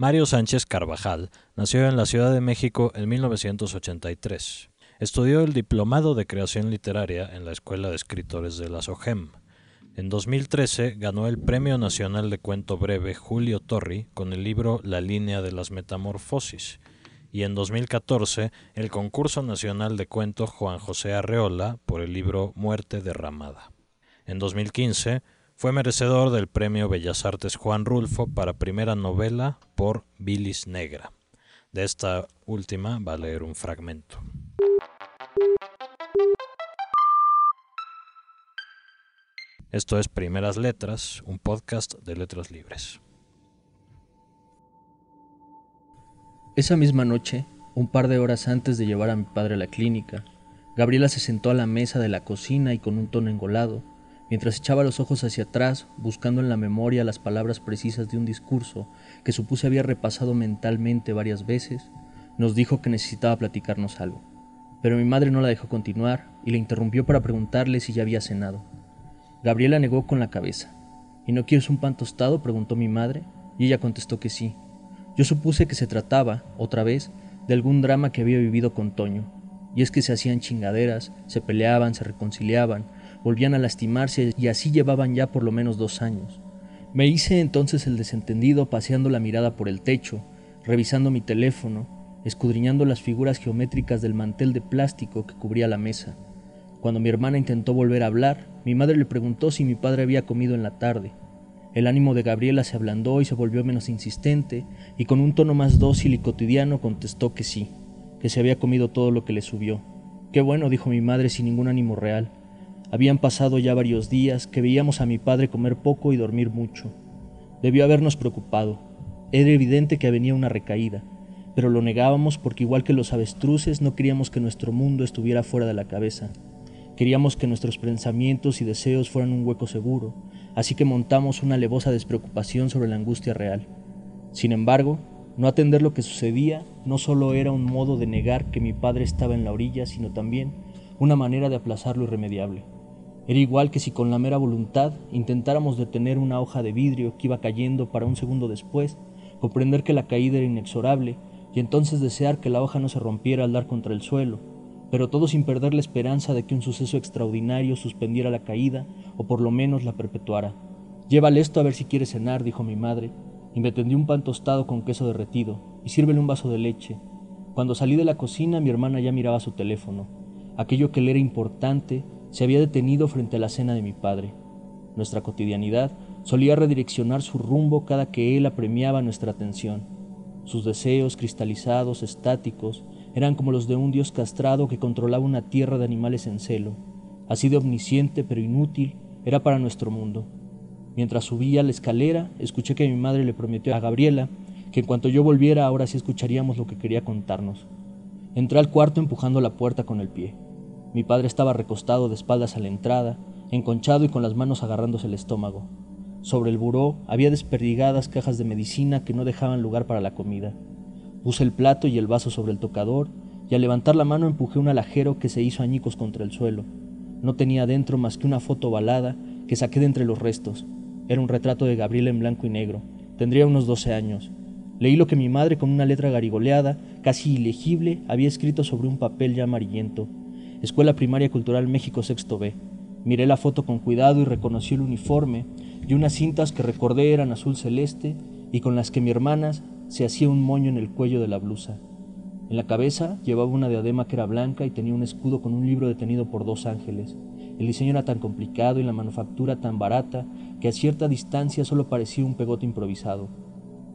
Mario Sánchez Carvajal nació en la Ciudad de México en 1983. Estudió el Diplomado de Creación Literaria en la Escuela de Escritores de la SOGEM. En 2013 ganó el Premio Nacional de Cuento Breve Julio Torri con el libro La línea de las metamorfosis y en 2014 el Concurso Nacional de Cuento Juan José Arreola por el libro Muerte Derramada. En 2015 fue merecedor del Premio Bellas Artes Juan Rulfo para primera novela por Bilis Negra. De esta última va a leer un fragmento. Esto es Primeras Letras, un podcast de letras libres. Esa misma noche, un par de horas antes de llevar a mi padre a la clínica, Gabriela se sentó a la mesa de la cocina y con un tono engolado mientras echaba los ojos hacia atrás, buscando en la memoria las palabras precisas de un discurso que supuse había repasado mentalmente varias veces, nos dijo que necesitaba platicarnos algo. Pero mi madre no la dejó continuar y le interrumpió para preguntarle si ya había cenado. Gabriela negó con la cabeza. ¿Y no quieres un pan tostado? preguntó mi madre, y ella contestó que sí. Yo supuse que se trataba, otra vez, de algún drama que había vivido con Toño, y es que se hacían chingaderas, se peleaban, se reconciliaban, volvían a lastimarse y así llevaban ya por lo menos dos años. Me hice entonces el desentendido paseando la mirada por el techo, revisando mi teléfono, escudriñando las figuras geométricas del mantel de plástico que cubría la mesa. Cuando mi hermana intentó volver a hablar, mi madre le preguntó si mi padre había comido en la tarde. El ánimo de Gabriela se ablandó y se volvió menos insistente, y con un tono más dócil y cotidiano contestó que sí, que se había comido todo lo que le subió. Qué bueno, dijo mi madre sin ningún ánimo real. Habían pasado ya varios días que veíamos a mi padre comer poco y dormir mucho. Debió habernos preocupado. Era evidente que venía una recaída, pero lo negábamos porque igual que los avestruces no queríamos que nuestro mundo estuviera fuera de la cabeza. Queríamos que nuestros pensamientos y deseos fueran un hueco seguro, así que montamos una alevosa despreocupación sobre la angustia real. Sin embargo, no atender lo que sucedía no solo era un modo de negar que mi padre estaba en la orilla, sino también una manera de aplazar lo irremediable. Era igual que si con la mera voluntad intentáramos detener una hoja de vidrio que iba cayendo para un segundo después, comprender que la caída era inexorable y entonces desear que la hoja no se rompiera al dar contra el suelo, pero todo sin perder la esperanza de que un suceso extraordinario suspendiera la caída o por lo menos la perpetuara. Llévale esto a ver si quiere cenar, dijo mi madre, y me tendió un pan tostado con queso derretido, y sírvele un vaso de leche. Cuando salí de la cocina mi hermana ya miraba su teléfono. Aquello que le era importante se había detenido frente a la cena de mi padre. Nuestra cotidianidad solía redireccionar su rumbo cada que él apremiaba nuestra atención. Sus deseos cristalizados, estáticos, eran como los de un dios castrado que controlaba una tierra de animales en celo. Así de omnisciente pero inútil era para nuestro mundo. Mientras subía la escalera, escuché que mi madre le prometió a Gabriela que en cuanto yo volviera ahora sí escucharíamos lo que quería contarnos. Entré al cuarto empujando la puerta con el pie. Mi padre estaba recostado de espaldas a la entrada, enconchado y con las manos agarrándose el estómago. Sobre el buró había desperdigadas cajas de medicina que no dejaban lugar para la comida. Puse el plato y el vaso sobre el tocador y al levantar la mano empujé un alajero que se hizo añicos contra el suelo. No tenía dentro más que una foto balada que saqué de entre los restos. Era un retrato de Gabriel en blanco y negro. Tendría unos doce años. Leí lo que mi madre con una letra garigoleada, casi ilegible, había escrito sobre un papel ya amarillento. Escuela Primaria Cultural México Sexto B. Miré la foto con cuidado y reconocí el uniforme y unas cintas que recordé eran azul celeste y con las que mi hermana se hacía un moño en el cuello de la blusa. En la cabeza llevaba una diadema que era blanca y tenía un escudo con un libro detenido por dos ángeles. El diseño era tan complicado y la manufactura tan barata que a cierta distancia solo parecía un pegote improvisado.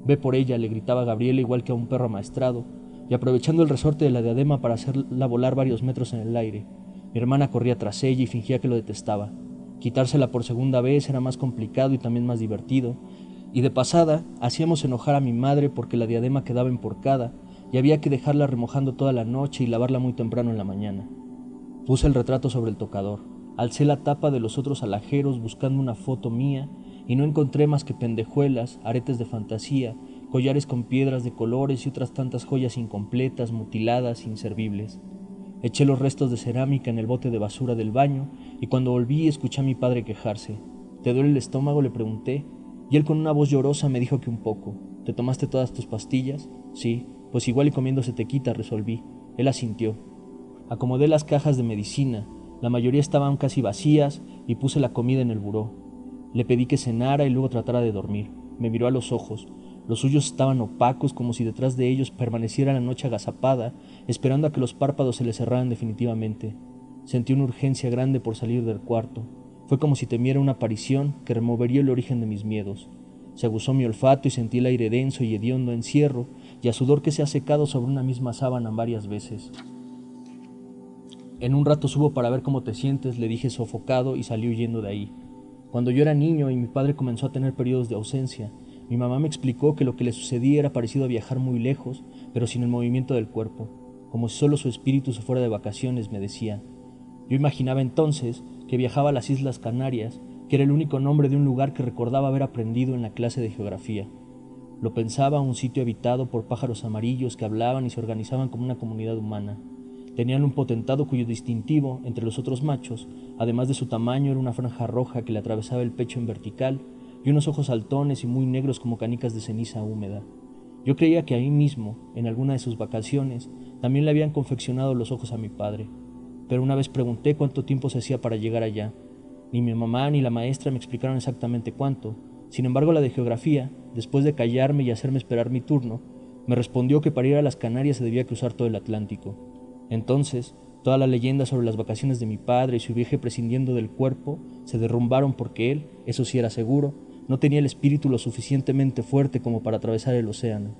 Ve por ella, le gritaba Gabriela igual que a un perro amaestrado, y aprovechando el resorte de la diadema para hacerla volar varios metros en el aire. Mi hermana corría tras ella y fingía que lo detestaba. Quitársela por segunda vez era más complicado y también más divertido, y de pasada hacíamos enojar a mi madre porque la diadema quedaba emporcada y había que dejarla remojando toda la noche y lavarla muy temprano en la mañana. Puse el retrato sobre el tocador, alcé la tapa de los otros alajeros buscando una foto mía y no encontré más que pendejuelas, aretes de fantasía collares con piedras de colores y otras tantas joyas incompletas, mutiladas, inservibles. Eché los restos de cerámica en el bote de basura del baño y cuando volví escuché a mi padre quejarse. ¿Te duele el estómago? le pregunté. Y él con una voz llorosa me dijo que un poco. ¿Te tomaste todas tus pastillas? Sí, pues igual y comiendo se te quita, resolví. Él asintió. Acomodé las cajas de medicina, la mayoría estaban casi vacías, y puse la comida en el buró. Le pedí que cenara y luego tratara de dormir. Me miró a los ojos. Los suyos estaban opacos como si detrás de ellos permaneciera la noche agazapada, esperando a que los párpados se le cerraran definitivamente. Sentí una urgencia grande por salir del cuarto. Fue como si temiera una aparición que removería el origen de mis miedos. Se aguzó mi olfato y sentí el aire denso y hediondo encierro y a sudor que se ha secado sobre una misma sábana varias veces. En un rato subo para ver cómo te sientes, le dije sofocado y salí huyendo de ahí. Cuando yo era niño y mi padre comenzó a tener periodos de ausencia, mi mamá me explicó que lo que le sucedía era parecido a viajar muy lejos, pero sin el movimiento del cuerpo, como si solo su espíritu se fuera de vacaciones, me decía. Yo imaginaba entonces que viajaba a las Islas Canarias, que era el único nombre de un lugar que recordaba haber aprendido en la clase de geografía. Lo pensaba un sitio habitado por pájaros amarillos que hablaban y se organizaban como una comunidad humana. Tenían un potentado cuyo distintivo, entre los otros machos, además de su tamaño, era una franja roja que le atravesaba el pecho en vertical y unos ojos saltones y muy negros como canicas de ceniza húmeda. Yo creía que ahí mismo, en alguna de sus vacaciones, también le habían confeccionado los ojos a mi padre. Pero una vez pregunté cuánto tiempo se hacía para llegar allá. Ni mi mamá ni la maestra me explicaron exactamente cuánto. Sin embargo, la de geografía, después de callarme y hacerme esperar mi turno, me respondió que para ir a las Canarias se debía cruzar todo el Atlántico. Entonces, toda la leyenda sobre las vacaciones de mi padre y su viaje prescindiendo del cuerpo se derrumbaron porque él, eso sí era seguro, no tenía el espíritu lo suficientemente fuerte como para atravesar el océano.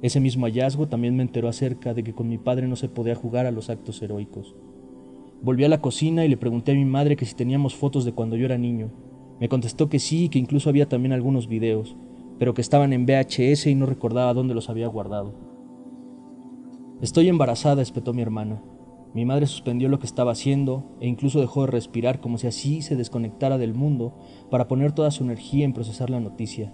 Ese mismo hallazgo también me enteró acerca de que con mi padre no se podía jugar a los actos heroicos. Volví a la cocina y le pregunté a mi madre que si teníamos fotos de cuando yo era niño. Me contestó que sí y que incluso había también algunos videos, pero que estaban en VHS y no recordaba dónde los había guardado. Estoy embarazada, espetó mi hermana. Mi madre suspendió lo que estaba haciendo e incluso dejó de respirar como si así se desconectara del mundo para poner toda su energía en procesar la noticia.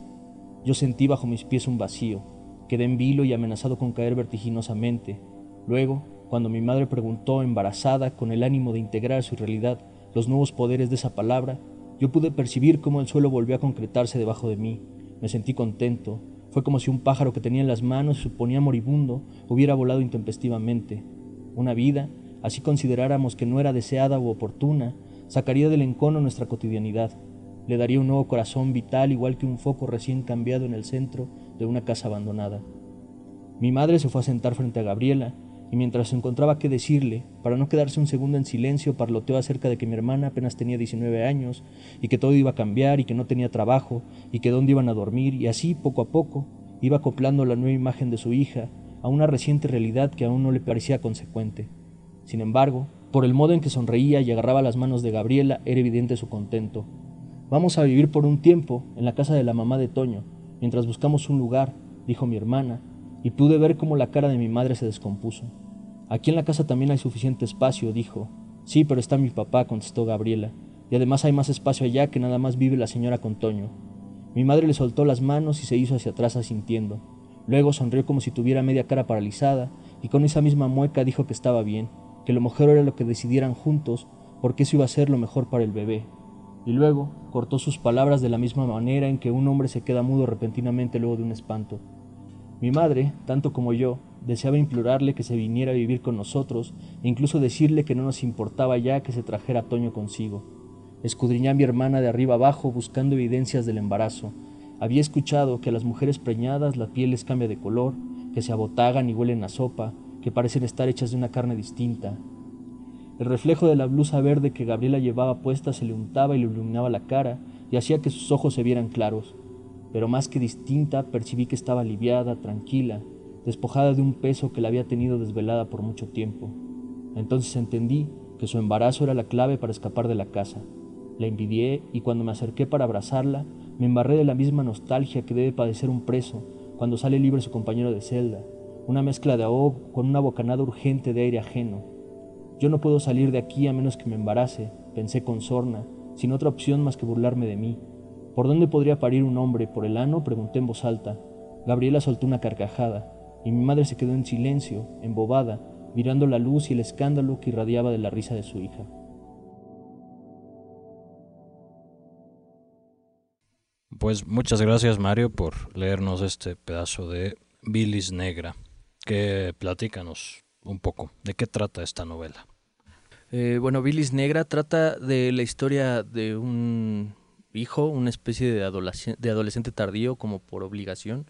Yo sentí bajo mis pies un vacío, quedé en vilo y amenazado con caer vertiginosamente. Luego, cuando mi madre preguntó, embarazada, con el ánimo de integrar a su realidad los nuevos poderes de esa palabra, yo pude percibir cómo el suelo volvió a concretarse debajo de mí. Me sentí contento, fue como si un pájaro que tenía en las manos y suponía moribundo hubiera volado intempestivamente. Una vida, así consideráramos que no era deseada u oportuna, sacaría del encono nuestra cotidianidad. Le daría un nuevo corazón vital igual que un foco recién cambiado en el centro de una casa abandonada. Mi madre se fue a sentar frente a Gabriela y mientras se encontraba qué decirle, para no quedarse un segundo en silencio, parloteó acerca de que mi hermana apenas tenía 19 años y que todo iba a cambiar y que no tenía trabajo y que dónde iban a dormir y así, poco a poco, iba acoplando la nueva imagen de su hija a una reciente realidad que aún no le parecía consecuente. Sin embargo, por el modo en que sonreía y agarraba las manos de Gabriela, era evidente su contento. Vamos a vivir por un tiempo en la casa de la mamá de Toño, mientras buscamos un lugar, dijo mi hermana, y pude ver cómo la cara de mi madre se descompuso. Aquí en la casa también hay suficiente espacio, dijo. Sí, pero está mi papá, contestó Gabriela, y además hay más espacio allá que nada más vive la señora con Toño. Mi madre le soltó las manos y se hizo hacia atrás asintiendo. Luego sonrió como si tuviera media cara paralizada y con esa misma mueca dijo que estaba bien, que lo mejor era lo que decidieran juntos, porque eso iba a ser lo mejor para el bebé. Y luego cortó sus palabras de la misma manera en que un hombre se queda mudo repentinamente luego de un espanto. Mi madre, tanto como yo, deseaba implorarle que se viniera a vivir con nosotros e incluso decirle que no nos importaba ya que se trajera a Toño consigo. Escudriñé a mi hermana de arriba abajo buscando evidencias del embarazo. Había escuchado que a las mujeres preñadas la piel les cambia de color, que se abotagan y huelen a sopa, que parecen estar hechas de una carne distinta. El reflejo de la blusa verde que Gabriela llevaba puesta se le untaba y le iluminaba la cara y hacía que sus ojos se vieran claros pero más que distinta percibí que estaba aliviada, tranquila, despojada de un peso que la había tenido desvelada por mucho tiempo. Entonces entendí que su embarazo era la clave para escapar de la casa. La envidié y cuando me acerqué para abrazarla, me embarré de la misma nostalgia que debe padecer un preso cuando sale libre su compañero de celda, una mezcla de ahogo con una bocanada urgente de aire ajeno. Yo no puedo salir de aquí a menos que me embarace, pensé con sorna, sin otra opción más que burlarme de mí. ¿Por dónde podría parir un hombre? ¿Por el ano? Pregunté en voz alta. Gabriela soltó una carcajada, y mi madre se quedó en silencio, embobada, mirando la luz y el escándalo que irradiaba de la risa de su hija. pues muchas gracias Mario por leernos este pedazo de Bilis Negra. Que platícanos un poco de qué trata esta novela. Eh, bueno, Bilis Negra trata de la historia de un hijo, una especie de, adolescente tardío como por obligación,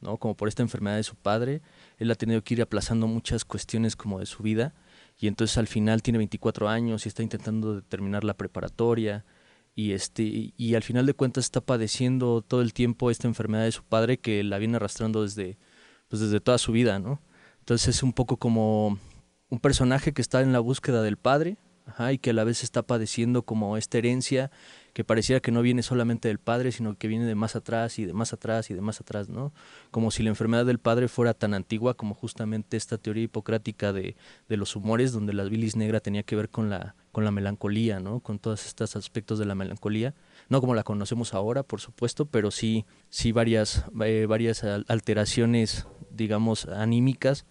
¿no? como por esta enfermedad de su padre. Él ha tenido que ir aplazando muchas cuestiones como de su vida y entonces al final tiene 24 años y está intentando terminar la preparatoria y este y al final de cuentas está padeciendo todo el tiempo esta enfermedad de su padre que la viene arrastrando desde pues desde toda su vida, ¿no? Entonces es un poco como un personaje que está en la búsqueda del padre, y que a la vez está padeciendo como esta herencia que pareciera que no viene solamente del padre, sino que viene de más atrás y de más atrás y de más atrás, ¿no? Como si la enfermedad del padre fuera tan antigua como justamente esta teoría hipocrática de, de los humores, donde la bilis negra tenía que ver con la, con la melancolía, ¿no? Con todos estos aspectos de la melancolía, no como la conocemos ahora, por supuesto, pero sí, sí varias, eh, varias alteraciones, digamos, anímicas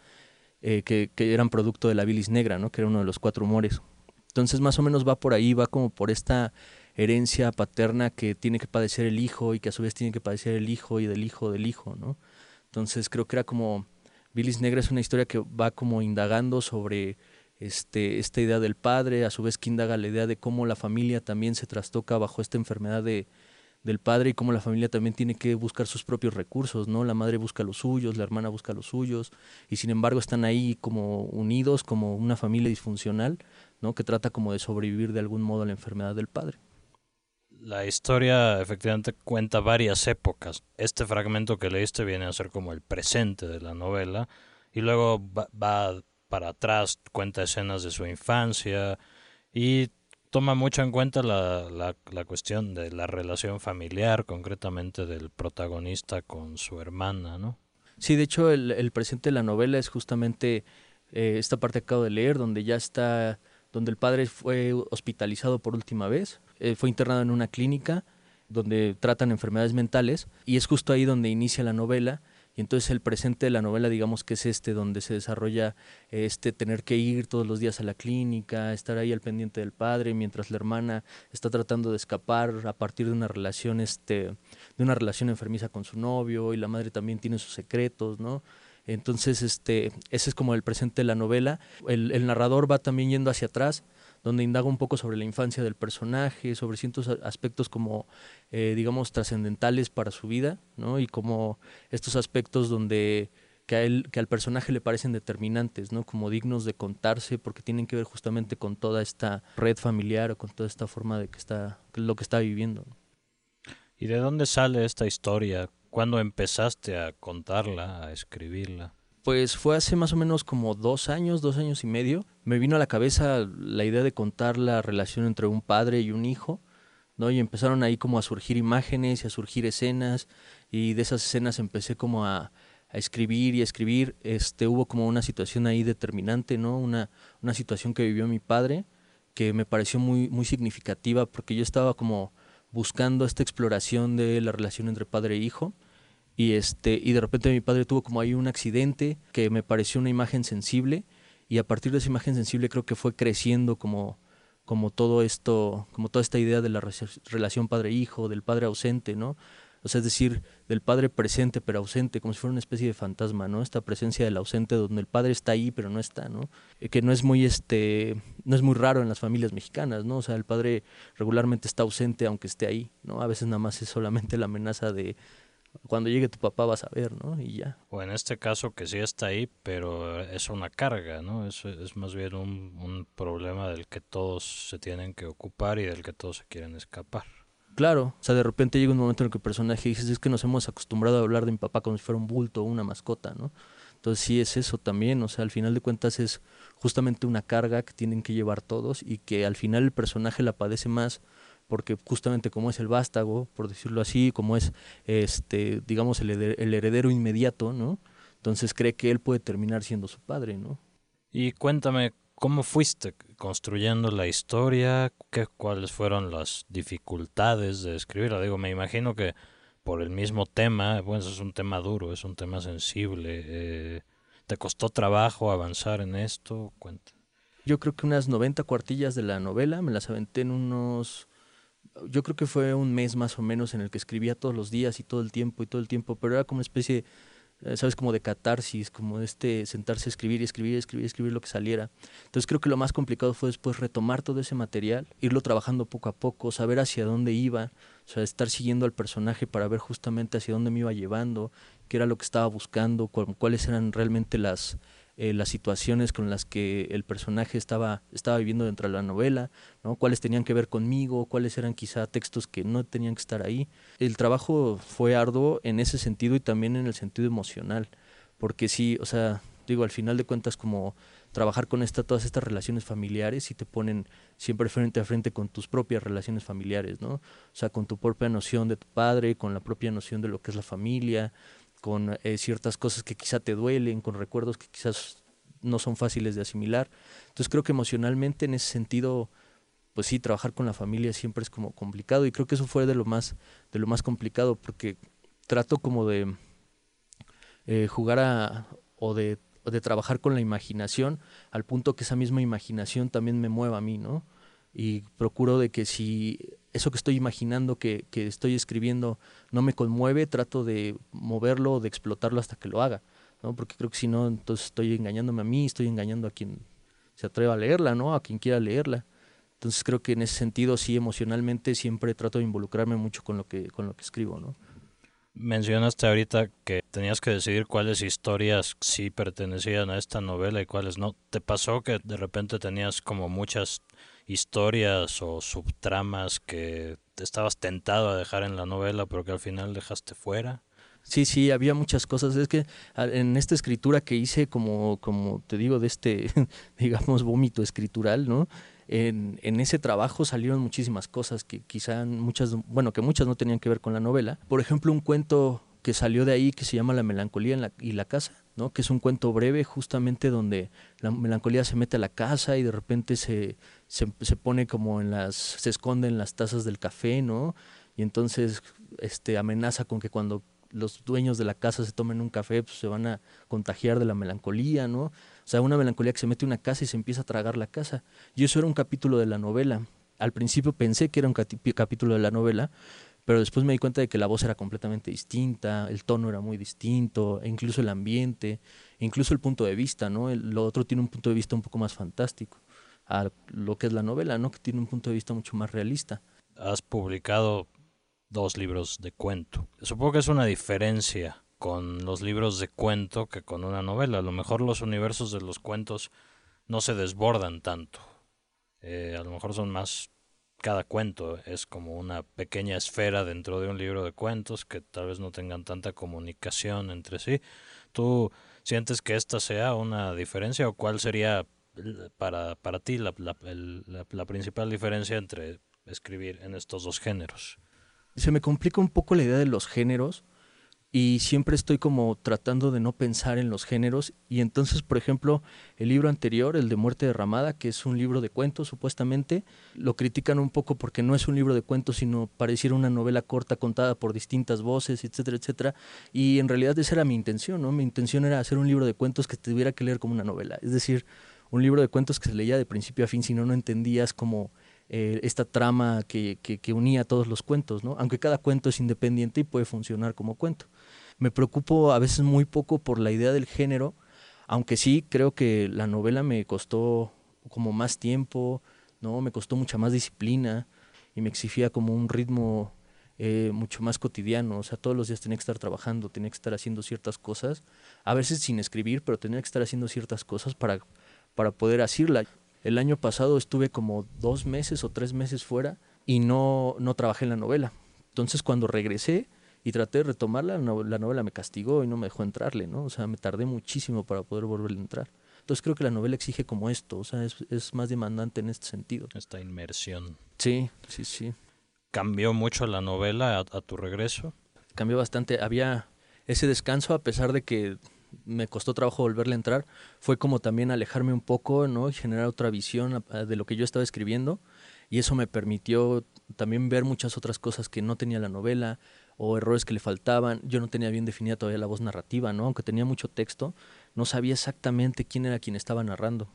eh, que, que eran producto de la bilis negra, ¿no? Que era uno de los cuatro humores. Entonces más o menos va por ahí, va como por esta herencia paterna que tiene que padecer el hijo y que a su vez tiene que padecer el hijo y del hijo del hijo, ¿no? Entonces creo que era como Bilis Negra es una historia que va como indagando sobre este, esta idea del padre, a su vez que indaga la idea de cómo la familia también se trastoca bajo esta enfermedad de, del padre y cómo la familia también tiene que buscar sus propios recursos, ¿no? La madre busca los suyos, la hermana busca los suyos y sin embargo están ahí como unidos como una familia disfuncional, ¿no? Que trata como de sobrevivir de algún modo a la enfermedad del padre. La historia efectivamente cuenta varias épocas. Este fragmento que leíste viene a ser como el presente de la novela y luego va, para atrás, cuenta escenas de su infancia y toma mucho en cuenta la, la, cuestión de la relación familiar, concretamente del protagonista con su hermana, ¿no? Sí, de hecho el, el presente de la novela es justamente eh, esta parte que acabo de leer, donde ya está, donde el padre fue hospitalizado por última vez, eh, fue internado en una clínica donde tratan enfermedades mentales y es justo ahí donde inicia la novela y entonces el presente de la novela digamos que es este donde se desarrolla este tener que ir todos los días a la clínica, estar ahí al pendiente del padre mientras la hermana está tratando de escapar a partir de una relación este de una relación enfermiza con su novio y la madre también tiene sus secretos, ¿no? Entonces, este, ese es como el presente de la novela. El, el narrador va también yendo hacia atrás, donde indaga un poco sobre la infancia del personaje, sobre ciertos aspectos como, eh, digamos, trascendentales para su vida, ¿no? Y como estos aspectos donde que, que al personaje le parecen determinantes, ¿no? Como dignos de contarse porque tienen que ver justamente con toda esta red familiar o con toda esta forma de que está, lo que está viviendo. ¿Y de dónde sale esta historia? ¿Cuándo empezaste a contarla, a escribirla? Pues fue hace más o menos como dos años, dos años y medio. Me vino a la cabeza la idea de contar la relación entre un padre y un hijo, ¿no? Y empezaron ahí como a surgir imágenes y a surgir escenas, y de esas escenas empecé como a, a escribir y a escribir. Este, hubo como una situación ahí determinante, ¿no? Una, una situación que vivió mi padre, que me pareció muy, muy significativa, porque yo estaba como buscando esta exploración de la relación entre padre e hijo y este y de repente mi padre tuvo como ahí un accidente que me pareció una imagen sensible y a partir de esa imagen sensible creo que fue creciendo como como todo esto como toda esta idea de la relación padre hijo del padre ausente no o sea es decir del padre presente pero ausente como si fuera una especie de fantasma no esta presencia del ausente donde el padre está ahí pero no está no eh, que no es muy este no es muy raro en las familias mexicanas no o sea el padre regularmente está ausente aunque esté ahí no a veces nada más es solamente la amenaza de cuando llegue tu papá vas a ver, ¿no? Y ya. O en este caso que sí está ahí, pero es una carga, ¿no? Es, es más bien un, un problema del que todos se tienen que ocupar y del que todos se quieren escapar. Claro, o sea, de repente llega un momento en el que el personaje dice, es que nos hemos acostumbrado a hablar de mi papá como si fuera un bulto o una mascota, ¿no? Entonces sí es eso también, o sea, al final de cuentas es justamente una carga que tienen que llevar todos y que al final el personaje la padece más porque justamente como es el vástago, por decirlo así, como es, este, digamos, el, heredero inmediato, ¿no? Entonces cree que él puede terminar siendo su padre, ¿no? Y cuéntame, ¿cómo fuiste construyendo la historia? ¿Qué, ¿Cuáles fueron las dificultades de escribirla? Digo, me imagino que por el mismo tema, bueno, es un tema duro, es un tema sensible. Eh, ¿Te costó trabajo avanzar en esto? Cuenta. Yo creo que unas 90 cuartillas de la novela me las aventé en unos yo creo que fue un mes más o menos en el que escribía todos los días y todo el tiempo y todo el tiempo, pero era como una especie, eh, sabes, como de catarsis, como este sentarse a escribir y escribir y escribir escribir lo que saliera. Entonces creo que lo más complicado fue después retomar todo ese material, irlo trabajando poco a poco, saber hacia dónde iba, o sea, estar siguiendo al personaje para ver justamente hacia dónde me iba llevando, qué era lo que estaba buscando, cuáles eran realmente las eh, las situaciones con las que el personaje estaba, estaba viviendo dentro de la novela, ¿no? cuáles tenían que ver conmigo, cuáles eran quizá textos que no tenían que estar ahí. El trabajo fue arduo en ese sentido y también en el sentido emocional, porque sí, o sea, digo, al final de cuentas como trabajar con esta, todas estas relaciones familiares y te ponen siempre frente a frente con tus propias relaciones familiares, ¿no? O sea, con tu propia noción de tu padre, con la propia noción de lo que es la familia, con eh, ciertas cosas que quizá te duelen, con recuerdos que quizás no son fáciles de asimilar. Entonces creo que emocionalmente en ese sentido, pues sí, trabajar con la familia siempre es como complicado y creo que eso fue de lo más, de lo más complicado porque trato como de eh, jugar o de, de trabajar con la imaginación al punto que esa misma imaginación también me mueva a mí, ¿no? Y procuro de que si eso que estoy imaginando, que, que estoy escribiendo, no me conmueve, trato de moverlo, de explotarlo hasta que lo haga, ¿no? Porque creo que si no, entonces estoy engañándome a mí, estoy engañando a quien se atreva a leerla, ¿no? A quien quiera leerla. Entonces creo que en ese sentido, sí, emocionalmente siempre trato de involucrarme mucho con lo que, con lo que escribo, ¿no? Mencionaste ahorita que tenías que decidir cuáles historias sí pertenecían a esta novela y cuáles no. ¿Te pasó que de repente tenías como muchas historias o subtramas que estabas tentado a dejar en la novela, pero que al final dejaste fuera. Sí, sí, había muchas cosas. Es que en esta escritura que hice, como, como te digo, de este, digamos, vómito escritural, ¿no? En, en, ese trabajo salieron muchísimas cosas que quizá muchas, bueno, que muchas no tenían que ver con la novela. Por ejemplo, un cuento que salió de ahí que se llama La melancolía y la casa, ¿no? que es un cuento breve justamente donde la melancolía se mete a la casa y de repente se, se, pone como en las, se esconde en las tazas del café, ¿no? Y entonces este, amenaza con que cuando los dueños de la casa se tomen un café, pues se van a contagiar de la melancolía, ¿no? O sea, una melancolía que se mete en una casa y se empieza a tragar la casa. Y eso era un capítulo de la novela. Al principio pensé que era un capítulo de la novela, pero después me di cuenta de que la voz era completamente distinta, el tono era muy distinto, e incluso el ambiente, incluso el punto de vista, ¿no? El, lo otro tiene un punto de vista un poco más fantástico a lo que es la novela, ¿no? Que tiene un punto de vista mucho más realista. Has publicado dos libros de cuento. Supongo que es una diferencia con los libros de cuento que con una novela. A lo mejor los universos de los cuentos no se desbordan tanto. Eh, a lo mejor son más cada cuento es como una pequeña esfera dentro de un libro de cuentos que tal vez no tengan tanta comunicación entre sí. ¿Tú sientes que esta sea una diferencia o cuál sería para, para ti la, la, principal diferencia entre escribir en estos dos géneros? Se me complica un poco la idea de los géneros y siempre estoy como tratando de no pensar en los géneros. Y entonces por ejemplo el libro anterior el de muerte derramada que es un libro de cuentos supuestamente lo critican un poco porque no es un libro de cuentos sino pareciera una novela corta contada por distintas voces etcétera etcétera. Y en realidad esa era mi intención no mi intención era hacer un libro de cuentos que tuviera que leer como una novela. Es decir un libro de cuentos que se leía de principio a fin si no no entendías como eh, esta trama que, que, unía todos los cuentos, ¿no? Aunque cada cuento es independiente y puede funcionar como cuento. Me preocupo a veces muy poco por la idea del género, aunque sí creo que la novela me costó como más tiempo, ¿no? Me costó mucha más disciplina y me exigía como un ritmo eh, mucho más cotidiano, o sea, todos los días tenía que estar trabajando, tenía que estar haciendo ciertas cosas, a veces sin escribir, pero tenía que estar haciendo ciertas cosas para, para poder hacerla. El año pasado estuve como dos meses o tres meses fuera y no, no trabajé en la novela. Entonces cuando regresé, y traté de retomarla, la novela me castigó y no me dejó entrarle, ¿no? O sea, me tardé muchísimo para poder volverle a entrar. Entonces creo que la novela exige como esto, o sea, es, es más demandante en este sentido. Esta inmersión. Sí, sí, sí. ¿Cambió mucho la novela a, a tu regreso? Cambió bastante. Había ese descanso, a pesar de que me costó trabajo volverle a entrar, fue como también alejarme un poco, ¿no? Y generar otra visión de lo que yo estaba escribiendo. Y eso me permitió también ver muchas otras cosas que no tenía la novela, o errores que le faltaban. Yo no tenía bien definida todavía la voz narrativa, ¿no? Aunque tenía mucho texto, no sabía exactamente quién era quien estaba narrando.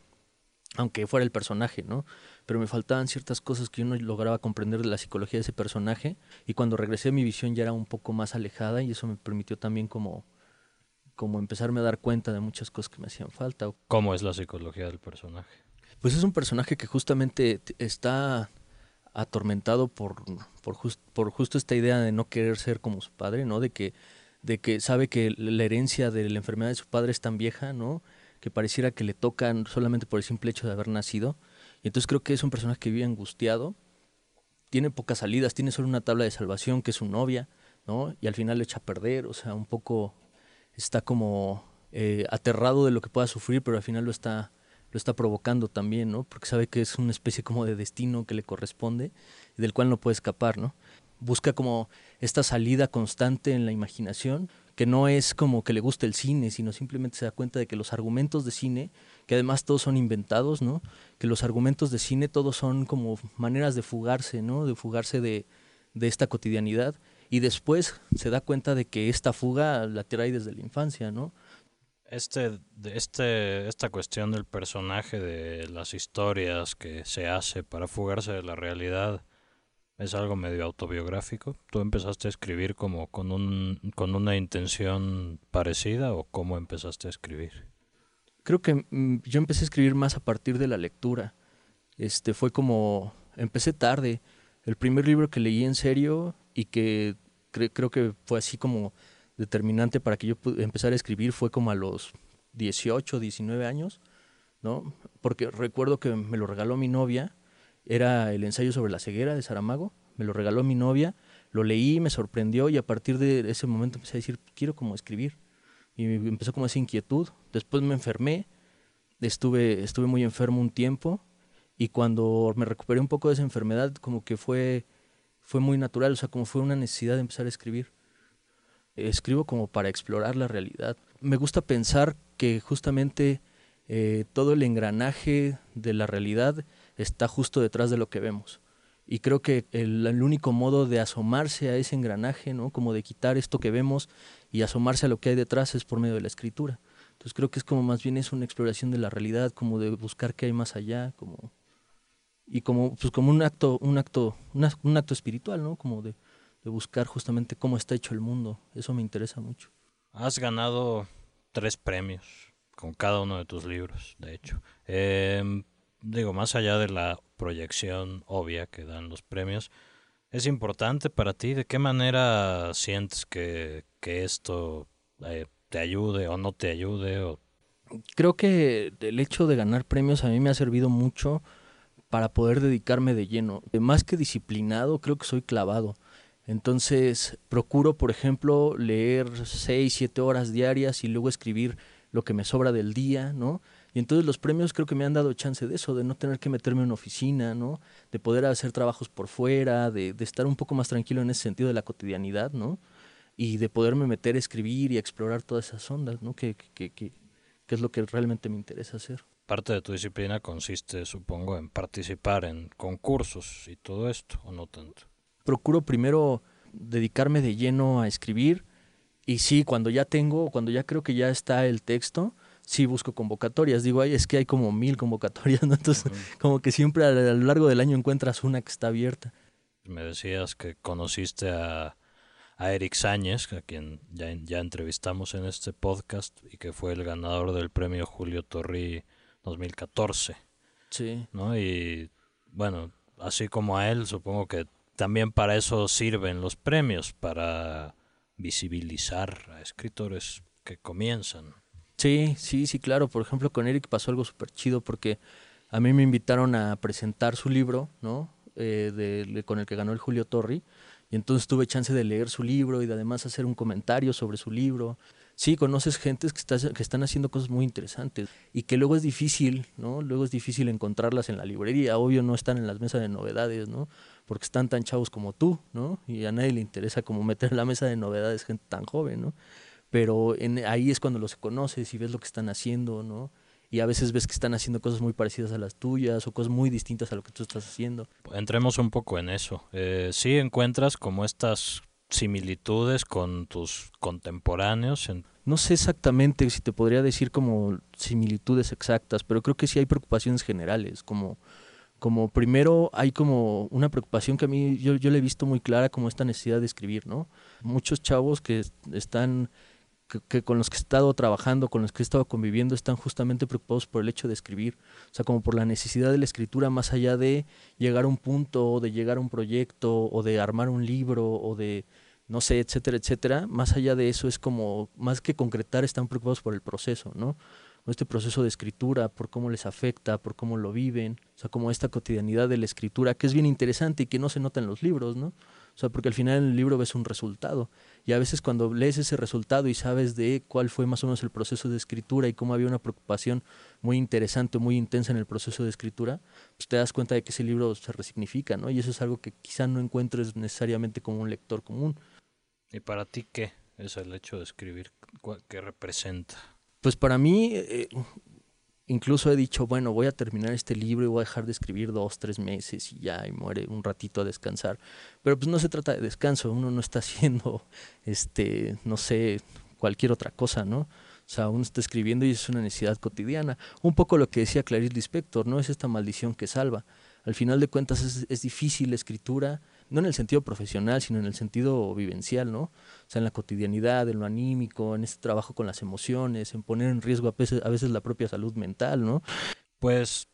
aunque fuera el personaje, ¿no? Pero me faltaban ciertas cosas que yo no lograba comprender de la psicología de ese personaje y cuando regresé mi visión ya era un poco más alejada y eso me permitió también como, como empezarme a dar cuenta de muchas cosas que me hacían falta. ¿Cómo es la psicología del personaje? Pues es un personaje que justamente está atormentado por, por, por justo esta idea de no querer ser como su padre, ¿no? De que, de que sabe que la herencia de la enfermedad de su padre es tan vieja, ¿no? que pareciera que le tocan solamente por el simple hecho de haber nacido. Y entonces creo que es un personaje que vive angustiado, tiene pocas salidas, tiene solo una tabla de salvación que es su novia, ¿no? Y al final le echa a perder, o sea, un poco está como eh, aterrado de lo que pueda sufrir, pero al final lo está, lo está provocando también, ¿no? Porque sabe que es una especie como de destino que le corresponde y del cual no puede escapar, ¿no? Busca como esta salida constante en la imaginación que no es como que le guste el cine, sino simplemente se da cuenta de que los argumentos de cine, que además todos son inventados, ¿no? Que los argumentos de cine todos son como maneras de fugarse, ¿no? De fugarse de, de esta cotidianidad y después se da cuenta de que esta fuga la trae desde la infancia, ¿no? Este, este, esta cuestión del personaje, de las historias que se hace para fugarse de la realidad, es algo medio autobiográfico. ¿Tú empezaste a escribir como con, un, con una intención parecida o cómo empezaste a escribir? Creo que mm, yo empecé a escribir más a partir de la lectura. Este fue como empecé tarde. El primer libro que leí en serio y que creo que fue así como determinante para que yo empezara a escribir fue como a los 18, 19 años, ¿no? Porque recuerdo que me lo regaló mi novia era el ensayo sobre la ceguera de Saramago, me lo regaló mi novia, lo leí, me sorprendió y a partir de ese momento empecé a decir, quiero como escribir. Y empezó como esa inquietud. Después me enfermé, estuve, estuve muy enfermo un tiempo y cuando me recuperé un poco de esa enfermedad, como que fue, fue muy natural, o sea, como fue una necesidad de empezar a escribir. Escribo como para explorar la realidad. Me gusta pensar que justamente eh, todo el engranaje de la realidad está justo detrás de lo que vemos. Y creo que el, único modo de asomarse a ese engranaje, ¿no? como de quitar esto que vemos y asomarse a lo que hay detrás es por medio de la escritura. Entonces creo que es como más bien es una exploración de la realidad, como de buscar qué hay más allá, como y como pues como un acto un acto un acto espiritual, ¿no? Como de, de buscar justamente cómo está hecho el mundo. Eso me interesa mucho. Has ganado tres premios con cada uno de tus libros, de hecho. Eh, digo, más allá de la proyección obvia que dan los premios, ¿es importante para ti? ¿De qué manera sientes que, que esto eh, te ayude o no te ayude? O... Creo que el hecho de ganar premios a mí me ha servido mucho para poder dedicarme de lleno. Más que disciplinado, creo que soy clavado. Entonces, procuro, por ejemplo, leer seis, siete horas diarias y luego escribir lo que me sobra del día, ¿no? Y entonces los premios creo que me han dado chance de eso, de no tener que meterme en una oficina, ¿no? De poder hacer trabajos por fuera, de, de estar un poco más tranquilo en ese sentido de la cotidianidad, ¿no? Y de poderme meter a escribir y a explorar todas esas ondas, ¿no? Que, que, que, que es lo que realmente me interesa hacer. Parte de tu disciplina consiste, supongo, en participar en concursos y todo esto, ¿o no tanto? Procuro primero dedicarme de lleno a escribir y sí, cuando ya tengo, cuando ya creo que ya está el texto, sí busco convocatorias. Digo, ay, es que hay como mil convocatorias, ¿no? Entonces, como que siempre a, lo largo del año encuentras una que está abierta. Me decías que conociste a, a Eric Sáñez, a quien ya, ya entrevistamos en este podcast y que fue el ganador del premio Julio Torri 2014. Sí. ¿No? Y bueno, así como a él, supongo que también para eso sirven los premios, para visibilizar a escritores que comienzan. Sí, sí, sí, claro. Por ejemplo, con Eric pasó algo súper chido porque a mí me invitaron a presentar su libro, ¿no? Eh, de, con el que ganó el Julio Torri. Y entonces tuve chance de leer su libro y de además hacer un comentario sobre su libro. Sí, conoces gentes que, que están haciendo cosas muy interesantes y que luego es difícil, ¿no? Luego es difícil encontrarlas en la librería. Obvio no están en las mesas de novedades, ¿no? Porque están tan chavos como tú, ¿no? Y a nadie le interesa como meter en la mesa de novedades gente tan joven, ¿no? pero en, ahí es cuando los conoces y ves lo que están haciendo, ¿no? Y a veces ves que están haciendo cosas muy parecidas a las tuyas o cosas muy distintas a lo que tú estás haciendo. Entremos un poco en eso. Eh, sí encuentras como estas similitudes con tus contemporáneos. No sé exactamente si te podría decir como similitudes exactas, pero creo que sí hay preocupaciones generales, como, como primero hay como una preocupación que a mí yo, yo le he visto muy clara como esta necesidad de escribir, ¿no? Muchos chavos que están que, con los que he estado trabajando, con los que he estado conviviendo, están justamente preocupados por el hecho de escribir, o sea, como por la necesidad de la escritura más allá de llegar a un punto, o de llegar a un proyecto, o de armar un libro, o de, no sé, etcétera, etcétera, más allá de eso es como, más que concretar, están preocupados por el proceso, ¿no? Este proceso de escritura, por cómo les afecta, por cómo lo viven, o sea, como esta cotidianidad de la escritura, que es bien interesante y que no se nota en los libros, ¿no? O sea, porque al final en el libro ves un resultado. Y a veces cuando lees ese resultado y sabes de cuál fue más o menos el proceso de escritura y cómo había una preocupación muy interesante, muy intensa en el proceso de escritura, pues te das cuenta de que ese libro se resignifica, ¿no? Y eso es algo que quizá no encuentres necesariamente como un lector común. ¿Y para ti qué es el hecho de escribir? ¿Qué representa? Pues para mí, eh, incluso he dicho, bueno, voy a terminar este libro y voy a dejar de escribir dos, tres meses y ya, y muere un ratito a descansar. Pero pues no se trata de descanso, uno no está haciendo, este, no sé, cualquier otra cosa, ¿no? O sea, uno está escribiendo y es una necesidad cotidiana. Un poco lo que decía Clarice Lispector, ¿no? Es esta maldición que salva. Al final de cuentas es, es difícil la escritura, no en el sentido profesional, sino en el sentido vivencial, ¿no? O sea, en la cotidianidad, en lo anímico, en este trabajo con las emociones, en poner en riesgo a veces, a veces la propia salud mental, ¿no? Pues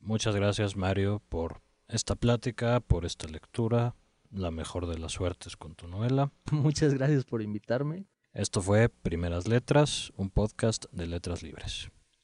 muchas gracias Mario por esta plática, por esta lectura, la mejor de las suertes con tu novela. Muchas gracias por invitarme. Esto fue Primeras Letras, un podcast de Letras Libres.